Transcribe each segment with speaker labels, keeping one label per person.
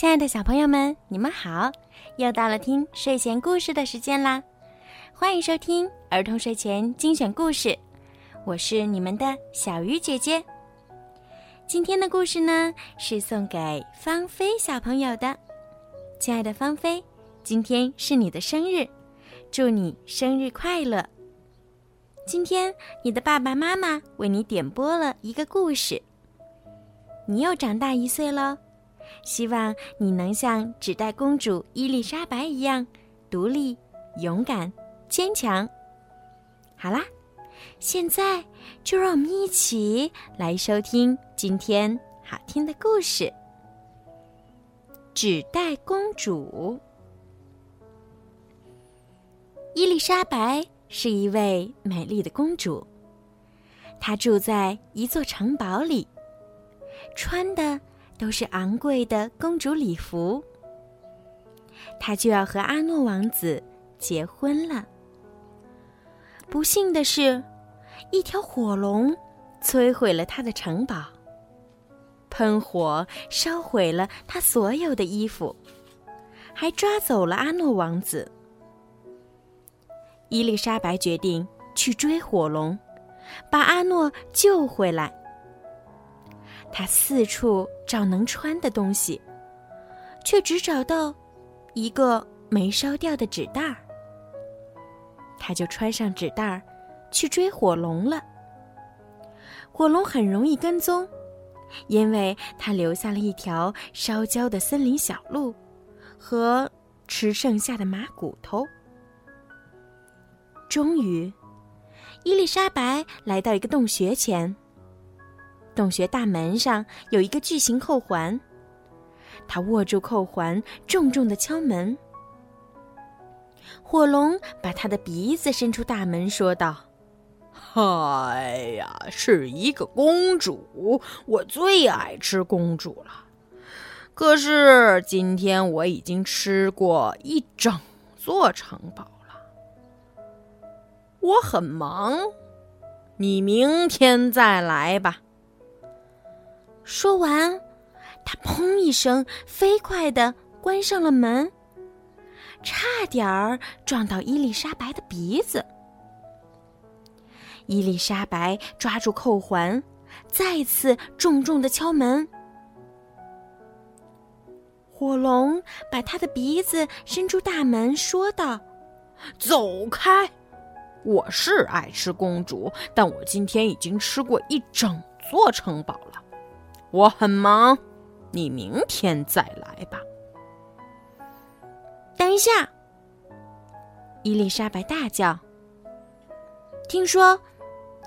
Speaker 1: 亲爱的小朋友们，你们好！又到了听睡前故事的时间啦，欢迎收听儿童睡前精选故事，我是你们的小鱼姐姐。今天的故事呢，是送给芳菲小朋友的。亲爱的芳菲，今天是你的生日，祝你生日快乐！今天你的爸爸妈妈为你点播了一个故事，你又长大一岁喽。希望你能像纸袋公主伊丽莎白一样独立、勇敢、坚强。好啦，现在就让我们一起来收听今天好听的故事《纸袋公主》。伊丽莎白是一位美丽的公主，她住在一座城堡里，穿的。都是昂贵的公主礼服，她就要和阿诺王子结婚了。不幸的是，一条火龙摧毁了她的城堡，喷火烧毁了她所有的衣服，还抓走了阿诺王子。伊丽莎白决定去追火龙，把阿诺救回来。他四处找能穿的东西，却只找到一个没烧掉的纸袋儿。他就穿上纸袋儿，去追火龙了。火龙很容易跟踪，因为他留下了一条烧焦的森林小路和吃剩下的马骨头。终于，伊丽莎白来到一个洞穴前。洞穴大门上有一个巨型扣环，他握住扣环，重重的敲门。火龙把他的鼻子伸出大门，说道：“
Speaker 2: 哎呀，是一个公主，我最爱吃公主了。可是今天我已经吃过一整座城堡了，我很忙，你明天再来吧。”
Speaker 1: 说完，他砰一声，飞快地关上了门，差点儿撞到伊丽莎白的鼻子。伊丽莎白抓住扣环，再次重重的敲门。火龙把他的鼻子伸出大门，说道：“
Speaker 2: 走开！我是爱吃公主，但我今天已经吃过一整座城堡了。”我很忙，你明天再来吧。
Speaker 1: 等一下，伊丽莎白大叫：“听说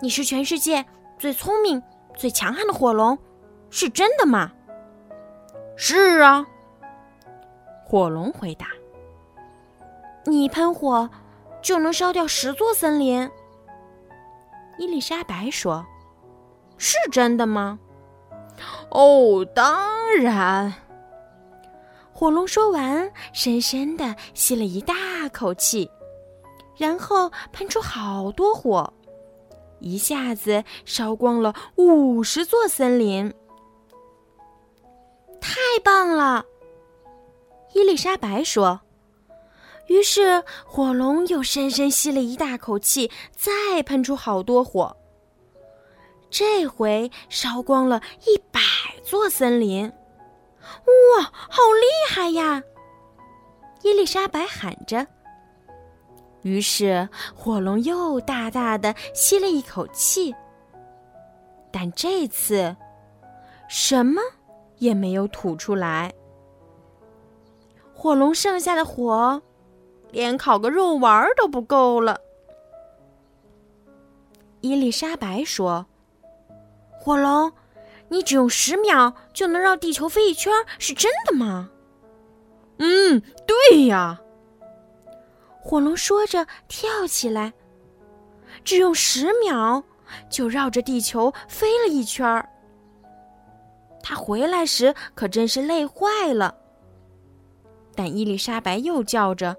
Speaker 1: 你是全世界最聪明、最强悍的火龙，是真的吗？”“
Speaker 2: 是啊。”火龙回答。
Speaker 1: “你一喷火就能烧掉十座森林。”伊丽莎白说：“是真的吗？”
Speaker 2: 哦，当然。
Speaker 1: 火龙说完，深深的吸了一大口气，然后喷出好多火，一下子烧光了五十座森林。太棒了！伊丽莎白说。于是火龙又深深吸了一大口气，再喷出好多火。这回烧光了一百座森林，哇，好厉害呀！伊丽莎白喊着。于是火龙又大大的吸了一口气，但这次什么也没有吐出来。火龙剩下的火，连烤个肉丸都不够了。伊丽莎白说。火龙，你只用十秒就能绕地球飞一圈，是真的吗？
Speaker 2: 嗯，对呀。
Speaker 1: 火龙说着跳起来，只用十秒就绕着地球飞了一圈儿。他回来时可真是累坏了。但伊丽莎白又叫着：“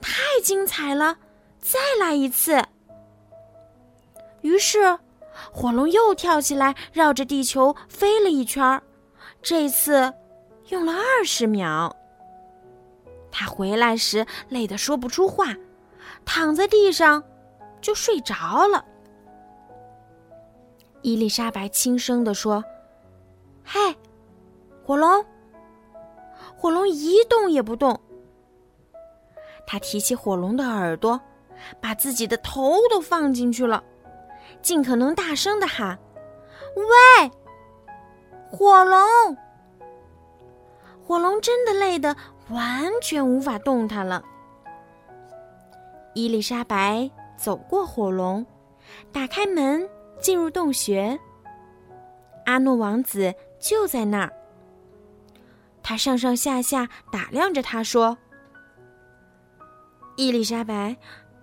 Speaker 1: 太精彩了，再来一次！”于是。火龙又跳起来，绕着地球飞了一圈儿，这次用了二十秒。他回来时累得说不出话，躺在地上就睡着了。伊丽莎白轻声地说：“嘿，火龙。”火龙一动也不动。他提起火龙的耳朵，把自己的头都放进去了，尽可能大声的喊：“喂，火龙！”火龙真的累得完全无法动弹了。伊丽莎白走过火龙，打开门。进入洞穴，阿诺王子就在那儿。他上上下下打量着他，说：“伊丽莎白，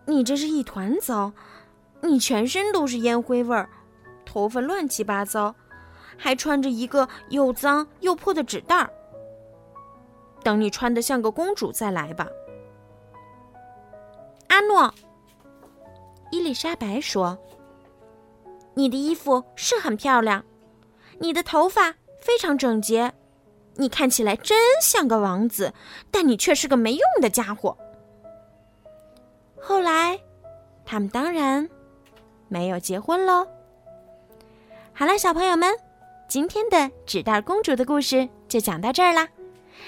Speaker 1: 你这是一团糟，你全身都是烟灰味儿，头发乱七八糟，还穿着一个又脏又破的纸袋儿。等你穿得像个公主再来吧。”阿诺，伊丽莎白说。你的衣服是很漂亮，你的头发非常整洁，你看起来真像个王子，但你却是个没用的家伙。后来，他们当然没有结婚喽。好了，小朋友们，今天的纸袋公主的故事就讲到这儿啦。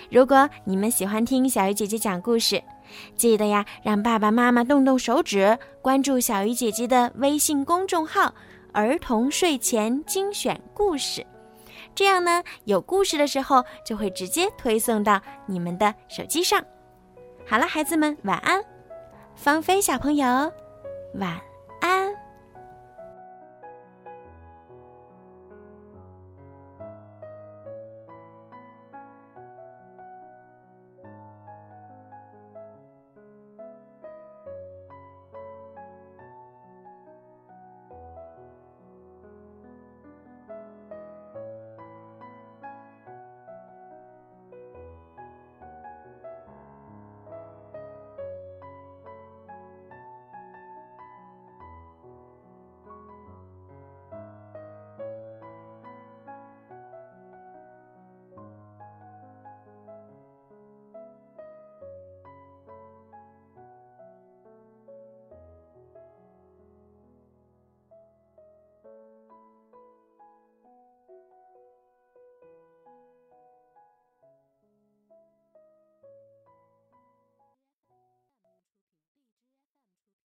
Speaker 1: 如果你们喜欢听小鱼姐姐讲故事，记得呀，让爸爸妈妈动动手指，关注小鱼姐姐的微信公众号。儿童睡前精选故事，这样呢，有故事的时候就会直接推送到你们的手机上。好了，孩子们晚安，芳菲小朋友晚安。